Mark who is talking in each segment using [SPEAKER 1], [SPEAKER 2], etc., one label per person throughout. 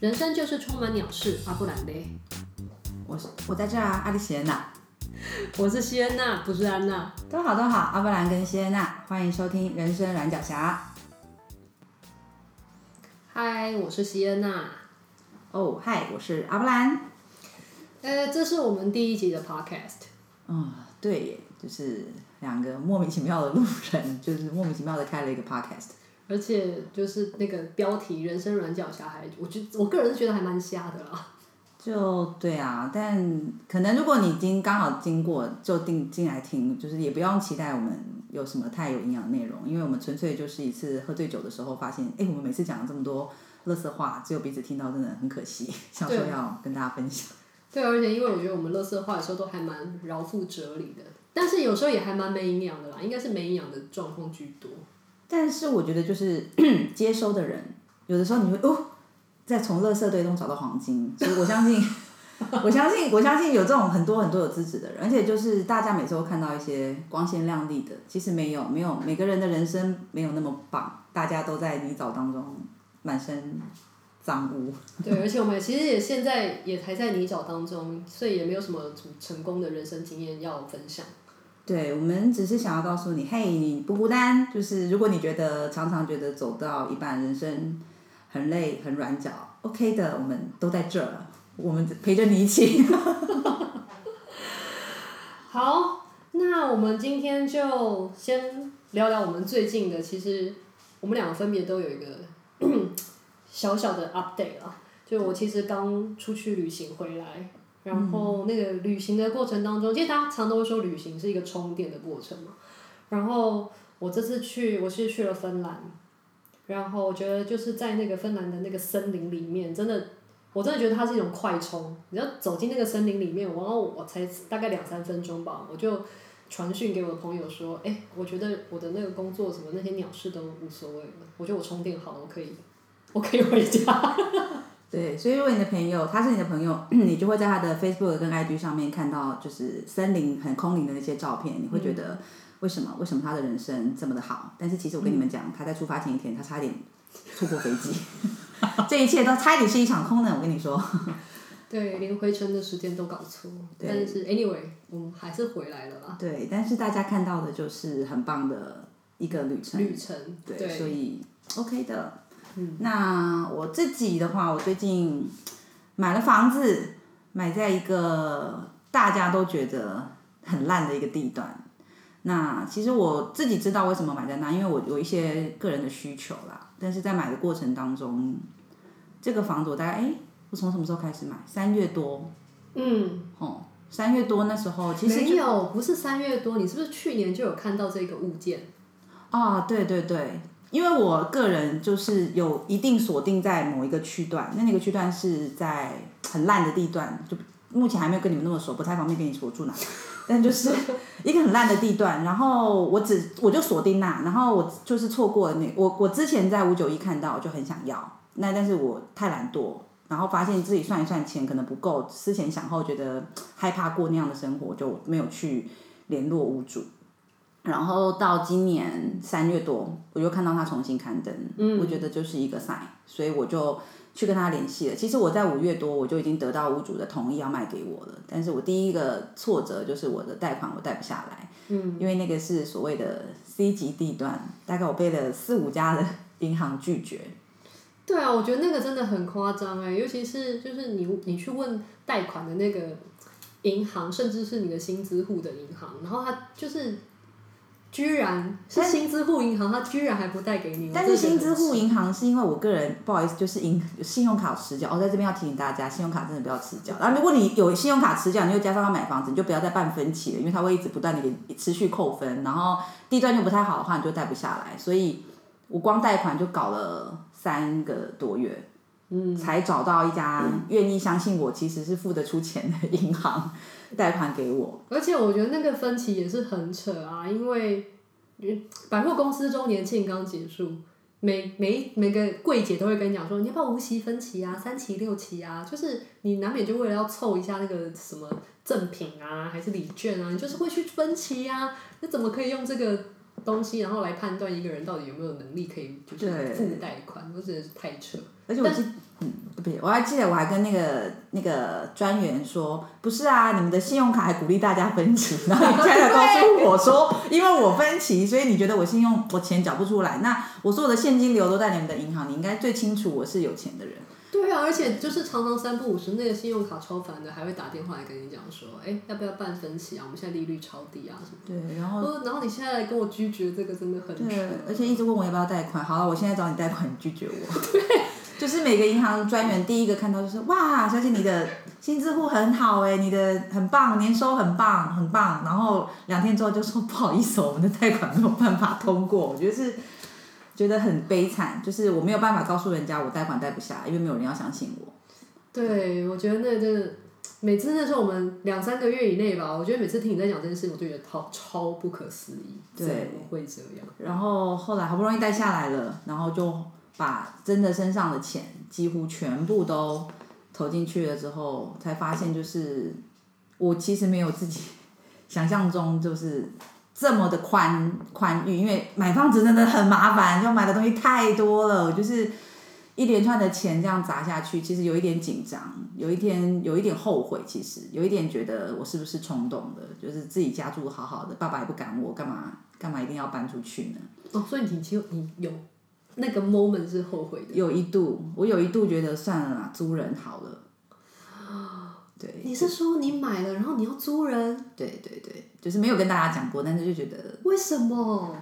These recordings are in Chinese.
[SPEAKER 1] 人生就是充满鸟事，阿不然嘞。
[SPEAKER 2] 我是我在这儿啊，阿里西恩娜。
[SPEAKER 1] 我是西恩娜，不是安娜。
[SPEAKER 2] 都好都好，阿布兰跟西恩娜，欢迎收听人生软脚侠。
[SPEAKER 1] 嗨，我是西恩娜。
[SPEAKER 2] 哦，嗨，我是阿布兰。
[SPEAKER 1] 呃，这是我们第一集的 podcast。
[SPEAKER 2] 嗯，对，就是两个莫名其妙的路人，就是莫名其妙的开了一个 podcast。
[SPEAKER 1] 而且就是那个标题“人生软脚侠”还，我觉我个人是觉得还蛮瞎的啦。
[SPEAKER 2] 就对啊，但可能如果你经刚好经过，就定进来听，就是也不用期待我们有什么太有营养内容，因为我们纯粹就是一次喝醉酒的时候发现，哎，我们每次讲了这么多乐色话，只有彼此听到，真的很可惜，想说要跟大家分享。
[SPEAKER 1] 对，而且因为我觉得我们乐色话的时候都还蛮饶富哲理的，但是有时候也还蛮没营养的啦，应该是没营养的状况居多。
[SPEAKER 2] 但是我觉得，就是 接收的人，有的时候你会哦，在从垃圾堆中找到黄金，所以我相信，我相信，我相信有这种很多很多有资质的人，而且就是大家每次都看到一些光鲜亮丽的，其实没有，没有每个人的人生没有那么棒，大家都在泥沼当中满身脏污。
[SPEAKER 1] 对，而且我们其实也现在也还在泥沼当中，所以也没有什么成功的人生经验要分享。
[SPEAKER 2] 对，我们只是想要告诉你，嘿，你不孤单。就是如果你觉得常常觉得走到一半，人生很累、很软脚，OK 的，我们都在这儿，我们陪着你一起。
[SPEAKER 1] 好，那我们今天就先聊聊我们最近的。其实我们两个分别都有一个 小小的 update 啊，就我其实刚出去旅行回来。然后那个旅行的过程当中，其实大家常都会说旅行是一个充电的过程嘛。然后我这次去，我是去了芬兰，然后我觉得就是在那个芬兰的那个森林里面，真的，我真的觉得它是一种快充。你要走进那个森林里面，然后我才大概两三分钟吧，我就传讯给我的朋友说，哎，我觉得我的那个工作什么那些鸟事都无所谓了，我觉得我充电好了，我可以，我可以回家。
[SPEAKER 2] 对，所以如果你的朋友他是你的朋友，你就会在他的 Facebook 跟 IG 上面看到，就是森林很空灵的那些照片，你会觉得为什么？为什么他的人生这么的好？但是其实我跟你们讲，他在出发前一天，他差点错过飞机，这一切都差一点是一场空呢。我跟你说，
[SPEAKER 1] 对，连回程的时间都搞错。对但是 anyway，我们还是回来了啦。
[SPEAKER 2] 对，但是大家看到的就是很棒的一个旅程。
[SPEAKER 1] 旅程。
[SPEAKER 2] 对，
[SPEAKER 1] 对
[SPEAKER 2] 所以 OK 的。
[SPEAKER 1] 嗯、
[SPEAKER 2] 那我自己的话，我最近买了房子，买在一个大家都觉得很烂的一个地段。那其实我自己知道为什么买在那，因为我有一些个人的需求啦。但是在买的过程当中，这个房子我大概哎，我从什么时候开始买？三月多。
[SPEAKER 1] 嗯。
[SPEAKER 2] 哦，三月多那时候其实
[SPEAKER 1] 没有，不是三月多，你是不是去年就有看到这个物件？
[SPEAKER 2] 啊、哦，对对对。因为我个人就是有一定锁定在某一个区段，那那个区段是在很烂的地段，就目前还没有跟你们那么熟，不太方便跟你说住哪，但就是一个很烂的地段，然后我只我就锁定那，然后我就是错过了那我我之前在五九一看到就很想要，那但是我太懒惰，然后发现自己算一算钱可能不够，思前想后觉得害怕过那样的生活，就没有去联络屋主。然后到今年三月多，我就看到他重新刊登，嗯、我觉得就是一个 sign，所以我就去跟他联系了。其实我在五月多我就已经得到屋主的同意要卖给我了，但是我第一个挫折就是我的贷款我贷不下来，嗯、因为那个是所谓的 C 级地段，大概我被了四五家的银行拒绝。
[SPEAKER 1] 对啊，我觉得那个真的很夸张哎，尤其是就是你你去问贷款的那个银行，甚至是你的新资户的银行，然后他就是。居然是新资户银行，他居然还不贷给你。
[SPEAKER 2] 但是新资户银行是因为我个人不好意思，就是银信用卡迟缴。我、哦、在这边要提醒大家，信用卡真的不要迟缴。然后如果你有信用卡迟缴，你又加上要买房子，你就不要再办分期了，因为它会一直不断的给持续扣分。然后地段又不太好的话，你就贷不下来。所以我光贷款就搞了三个多月，嗯，才找到一家愿意相信我其实是付得出钱的银行。贷款给我，
[SPEAKER 1] 而且我觉得那个分期也是很扯啊，因为百货公司周年庆刚结束，每每每个柜姐都会跟你讲说，你要不要无息分期啊，三期六期啊，就是你难免就为了要凑一下那个什么赠品啊，还是礼券啊，你就是会去分期啊，那怎么可以用这个东西，然后来判断一个人到底有没有能力可以就是付贷款，我真的是太扯。
[SPEAKER 2] 而且我记，嗯，不对，我还记得我还跟那个那个专员说，不是啊，你们的信用卡还鼓励大家分期，然后你现在告诉我说，因为我分期，所以你觉得我信用我钱缴不出来，那我所有的现金流都在你们的银行，你应该最清楚我是有钱的人。
[SPEAKER 1] 对啊，而且就是常常三不五时，那个信用卡超烦的，还会打电话来跟你讲说，哎，要不要办分期啊？我们现在利率超低啊，什么
[SPEAKER 2] 对，然后
[SPEAKER 1] 然后你现在来跟我拒绝这个，真的很
[SPEAKER 2] 对，而且一直问我要不要贷款。好了，我现在找你贷款，你拒绝我。对，就是每个银行专员第一个看到就是哇，小姐你的新支户很好哎，你的很棒，年收很棒，很棒。然后两天之后就说不好意思，我们的贷款没有办法通过。我觉得是。觉得很悲惨，就是我没有办法告诉人家我贷款贷不下，因为没有人要相信我。
[SPEAKER 1] 对，我觉得那真的，每次那时候我们两三个月以内吧，我觉得每次听你在讲这件事，我就觉得超超不可思议，对，会这样？
[SPEAKER 2] 然后后来好不容易贷下来了，然后就把真的身上的钱几乎全部都投进去了之后，才发现就是我其实没有自己 想象中就是。这么的宽宽裕，因为买房子真的很麻烦，就买的东西太多了，就是一连串的钱这样砸下去，其实有一点紧张，有一天有一点后悔，其实有一点觉得我是不是冲动的，就是自己家住好好的，爸爸也不赶我，干嘛干嘛一定要搬出去呢？
[SPEAKER 1] 哦，所以你其实你有那个 moment 是后悔的？
[SPEAKER 2] 有一度，我有一度觉得算了啦，租人好了。对，
[SPEAKER 1] 你是说你买了，然后你要租人？
[SPEAKER 2] 对对对，就是没有跟大家讲过，但是就觉得
[SPEAKER 1] 为什么？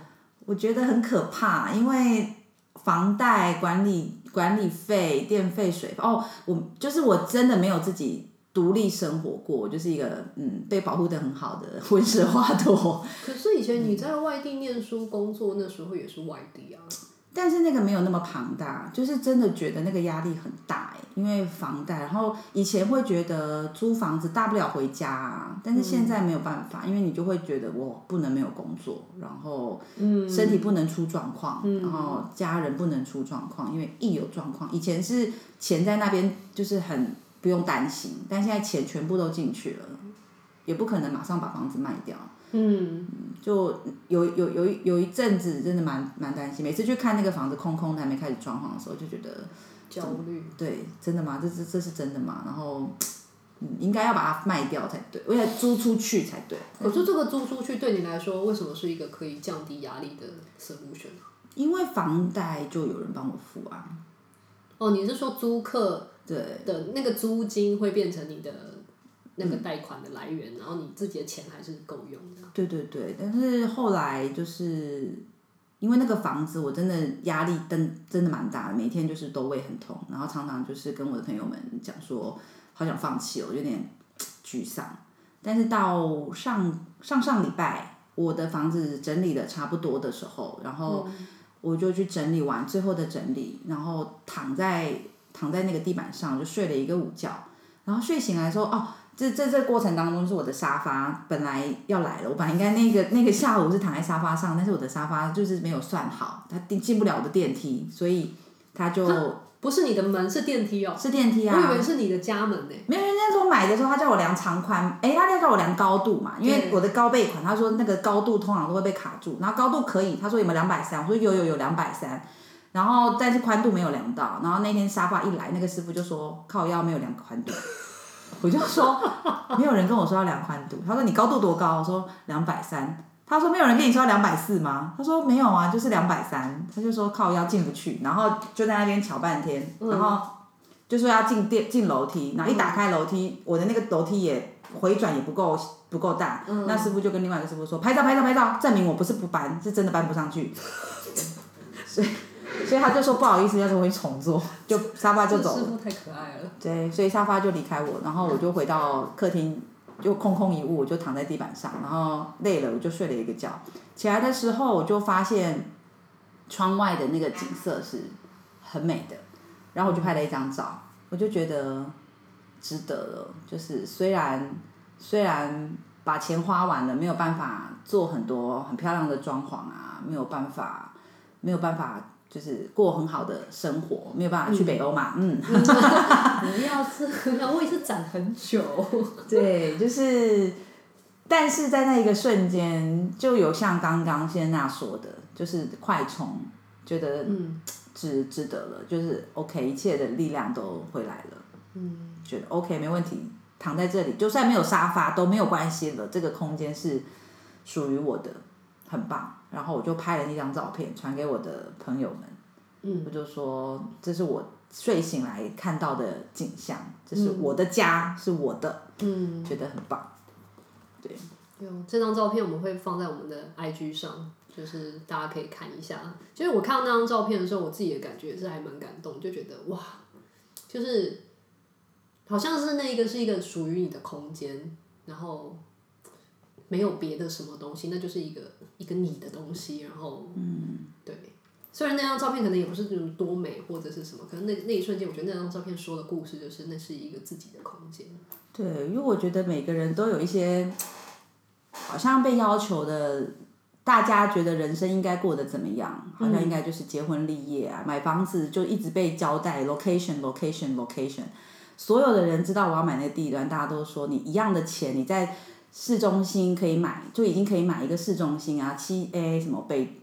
[SPEAKER 2] 我觉得很可怕，因为房贷、管理、管理费、电费、水费哦，我就是我真的没有自己独立生活过，就是一个嗯被保护的很好的 温室花朵。
[SPEAKER 1] 可是以前你在外地念书、工作，那时候也是外地啊。
[SPEAKER 2] 但是那个没有那么庞大，就是真的觉得那个压力很大哎，因为房贷。然后以前会觉得租房子大不了回家啊，但是现在没有办法，因为你就会觉得我不能没有工作，然后身体不能出状况，然后家人不能出状况，因为一有状况，以前是钱在那边就是很不用担心，但现在钱全部都进去了，也不可能马上把房子卖掉。嗯，就有有有一有一阵子真的蛮蛮担心，每次去看那个房子空空的还没开始装潢的时候，就觉得
[SPEAKER 1] 焦虑。
[SPEAKER 2] 对，真的吗？这这这是真的吗？然后，嗯，应该要把它卖掉才对，而且租出去才对。
[SPEAKER 1] 可是这个租出去对你来说，为什么是一个可以降低压力的 solution？
[SPEAKER 2] 因为房贷就有人帮我付啊。
[SPEAKER 1] 哦，你是说租客对的那个租金会变成你的？那个贷款的来源，嗯、然后你自己的钱还是够用的。
[SPEAKER 2] 对对对，但是后来就是因为那个房子，我真的压力真真的蛮大的，每天就是都胃很痛，然后常常就是跟我的朋友们讲说，好想放弃了，我有点沮丧。但是到上上上礼拜，我的房子整理的差不多的时候，然后我就去整理完最后的整理，然后躺在躺在那个地板上就睡了一个午觉，然后睡醒来说哦。这这这过程当中，是我的沙发本来要来了，我本来应该那个那个下午是躺在沙发上，但是我的沙发就是没有算好，它进进不了我的电梯，所以它就
[SPEAKER 1] 不是你的门，是电梯哦，
[SPEAKER 2] 是电梯啊，
[SPEAKER 1] 我以为是你的家门呢。
[SPEAKER 2] 没有，那时候买的时候他叫我量长宽，哎，他叫我量高度嘛，因为我的高背款，他说那个高度通常都会被卡住，然后高度可以，他说有没有两百三，我说有有有两百三，然后但是宽度没有量到，然后那天沙发一来，那个师傅就说靠腰没有量宽度。我就说，没有人跟我说要量宽度。他说你高度多高？我说两百三。他说没有人跟你说要两百四吗？他说没有啊，就是两百三。他就说靠腰进不去，然后就在那边瞧半天，然后就说要进电进楼梯，然后一打开楼梯，我的那个楼梯也回转也不够不够大。那师傅就跟另外一个师傅说拍照拍照拍照，证明我不是不搬，是真的搬不上去。所以。所以他就说不好意思，要重新重做，就沙发就走了。师傅
[SPEAKER 1] 太可爱了。
[SPEAKER 2] 对，所以沙发就离开我，然后我就回到客厅，就空空一物，我就躺在地板上，然后累了，我就睡了一个觉。起来的时候，我就发现窗外的那个景色是很美的，然后我就拍了一张照，我就觉得值得了。就是虽然虽然把钱花完了，没有办法做很多很漂亮的装潢啊，没有办法，没有办法。就是过很好的生活，没有办法去北欧嘛，嗯。
[SPEAKER 1] 不、嗯、要是，我也是攒很久。
[SPEAKER 2] 对，就是但是在那一个瞬间，就有像刚刚谢娜说的，就是快充，觉得嗯，值值得了，就是 OK，一切的力量都回来了，嗯，觉得 OK 没问题，躺在这里，就算没有沙发都没有关系了，这个空间是属于我的，很棒。然后我就拍了那张照片，传给我的朋友们，嗯，我就说这是我。睡醒来看到的景象，这是我的家，嗯、是我的，嗯，觉得很棒。对，
[SPEAKER 1] 有这张照片我们会放在我们的 IG 上，就是大家可以看一下。就是我看到那张照片的时候，我自己的感觉是还蛮感动，就觉得哇，就是好像是那一个是一个属于你的空间，然后没有别的什么东西，那就是一个一个你的东西，然后嗯，对。虽然那张照片可能也不是那种多美或者是什么，可能那那一瞬间，我觉得那张照片说的故事就是那是一个自己的空间。
[SPEAKER 2] 对，因为我觉得每个人都有一些好像被要求的，大家觉得人生应该过得怎么样，好像应该就是结婚立业啊，嗯、买房子就一直被交代 location location location。所有的人知道我要买那个地段，大家都说你一样的钱，你在市中心可以买，就已经可以买一个市中心啊，七 A 什么北。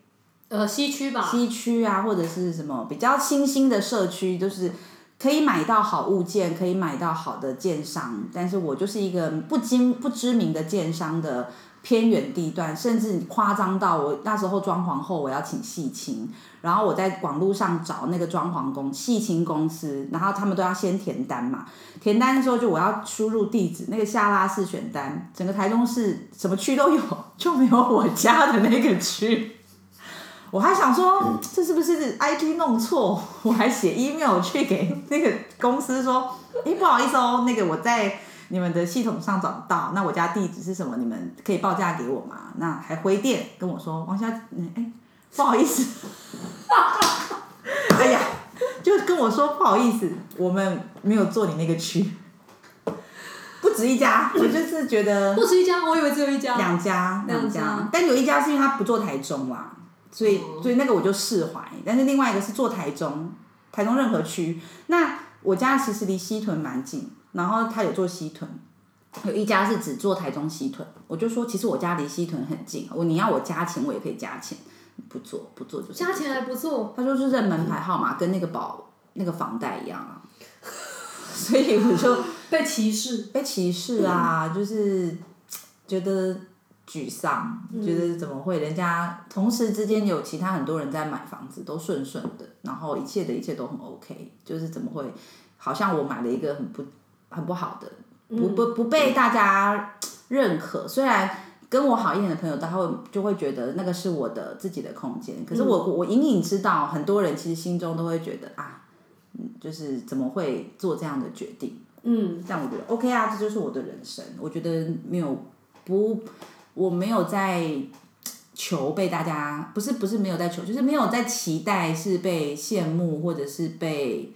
[SPEAKER 1] 呃，西区吧。
[SPEAKER 2] 西区啊，或者是什么比较新兴的社区，就是可以买到好物件，可以买到好的建商。但是我就是一个不经不知名的建商的偏远地段，甚至夸张到我那时候装潢后，我要请细清，然后我在网络上找那个装潢工细清公司，然后他们都要先填单嘛。填单的时候就我要输入地址，那个下拉式选单，整个台中市什么区都有，就没有我家的那个区。我还想说，这是不是 IT 弄错？我还写 email 去给那个公司说，哎，不好意思哦，那个我在你们的系统上找不到，那我家地址是什么？你们可以报价给我吗？那还回电跟我说，王小姐，哎，不好意思，哎呀，就跟我说不好意思，我们没有做你那个区，不止一家，我就是觉得
[SPEAKER 1] 不止一家，我以为只有一家，
[SPEAKER 2] 两家，两家，但有一家是因为他不做台中啦。所以，所以那个我就释怀。但是另外一个是做台中，台中任何区。那我家其实离西屯蛮近，然后他有做西屯，有一家是只做台中西屯。我就说，其实我家离西屯很近，我你要我加钱，我也可以加钱，不做不做就是
[SPEAKER 1] 加钱还不做。
[SPEAKER 2] 他说是认门牌号码，跟那个保那个房贷一样啊。所以我就
[SPEAKER 1] 被歧视，
[SPEAKER 2] 被歧视啊，就是觉得。沮丧，觉得怎么会？人家同时之间有其他很多人在买房子，都顺顺的，然后一切的一切都很 OK，就是怎么会？好像我买了一个很不很不好的，不不不被大家认可。虽然跟我好一点的朋友，他会就会觉得那个是我的自己的空间，可是我我隐隐知道，很多人其实心中都会觉得啊，就是怎么会做这样的决定？嗯，但我觉得 OK 啊，这就是我的人生。我觉得没有不。我没有在求被大家，不是不是没有在求，就是没有在期待是被羡慕或者是被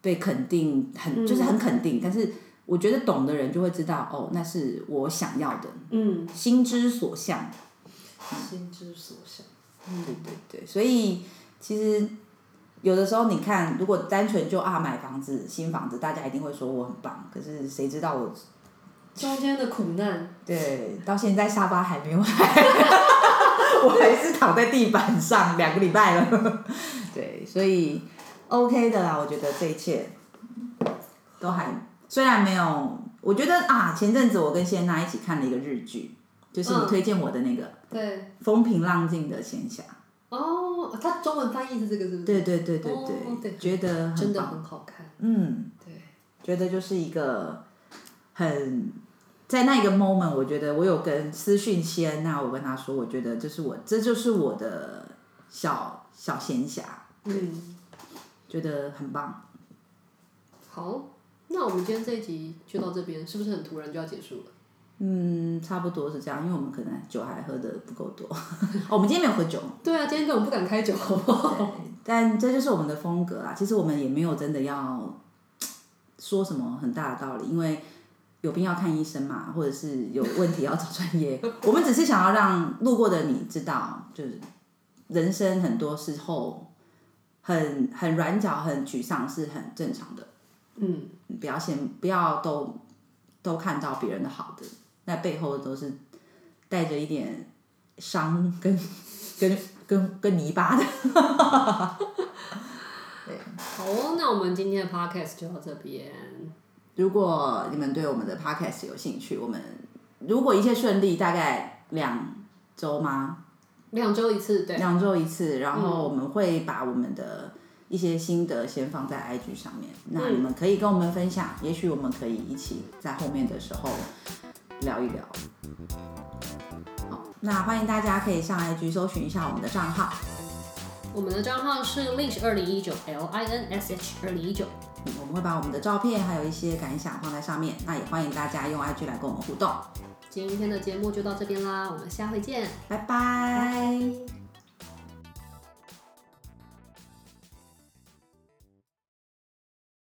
[SPEAKER 2] 被肯定，很就是很肯定。嗯、但是我觉得懂的人就会知道，哦，那是我想要的，嗯，心之所向，
[SPEAKER 1] 心之所向，
[SPEAKER 2] 嗯，对对对。所以其实有的时候你看，如果单纯就啊买房子新房子，大家一定会说我很棒。可是谁知道我？
[SPEAKER 1] 中间的苦难，
[SPEAKER 2] 对，到现在沙发还没有来，我还是躺在地板上两个礼拜了，对，所以 OK 的啦，我觉得这一切都还虽然没有，我觉得啊，前阵子我跟谢娜一起看了一个日剧，就是你推荐我的那个，
[SPEAKER 1] 对，
[SPEAKER 2] 风平浪静的闲暇。
[SPEAKER 1] 哦，它中文翻译是这个是不是？
[SPEAKER 2] 对对对对对，觉得
[SPEAKER 1] 真的很好看，
[SPEAKER 2] 嗯，对，觉得就是一个。很，在那一个 moment，我觉得我有跟私讯先，那我跟他说，我觉得这是我，这就是我的小小闲暇，嗯，觉得很棒。
[SPEAKER 1] 好，那我们今天这一集就到这边，是不是很突然就要结束了？
[SPEAKER 2] 嗯，差不多是这样，因为我们可能酒还喝的不够多。哦，我们今天没有喝酒。
[SPEAKER 1] 对啊，今天根本不敢开酒，好不好？
[SPEAKER 2] 但这就是我们的风格啦。其实我们也没有真的要说什么很大的道理，因为。有病要看医生嘛，或者是有问题要找专业。我们只是想要让路过的你知道，就是人生很多时候很很软脚、很沮丧是很正常的。嗯，不要先不要都都看到别人的好的，那背后都是带着一点伤跟跟跟跟泥巴的。对，
[SPEAKER 1] 好哦，那我们今天的 podcast 就到这边。
[SPEAKER 2] 如果你们对我们的 podcast 有兴趣，我们如果一切顺利，大概两周吗？
[SPEAKER 1] 两周一次，对。
[SPEAKER 2] 两周一次，然后我们会把我们的一些心得先放在 IG 上面，嗯、那你们可以跟我们分享，也许我们可以一起在后面的时候聊一聊。好，那欢迎大家可以上 IG 搜寻一下我们的账号，
[SPEAKER 1] 我们的账号是 Linsh 二零一九 L I N S H 二零一九。
[SPEAKER 2] 我们会把我们的照片还有一些感想放在上面，那也欢迎大家用 IG 来跟我们互动。
[SPEAKER 1] 今天的节目就到这边啦，我们下回见，
[SPEAKER 2] 拜拜。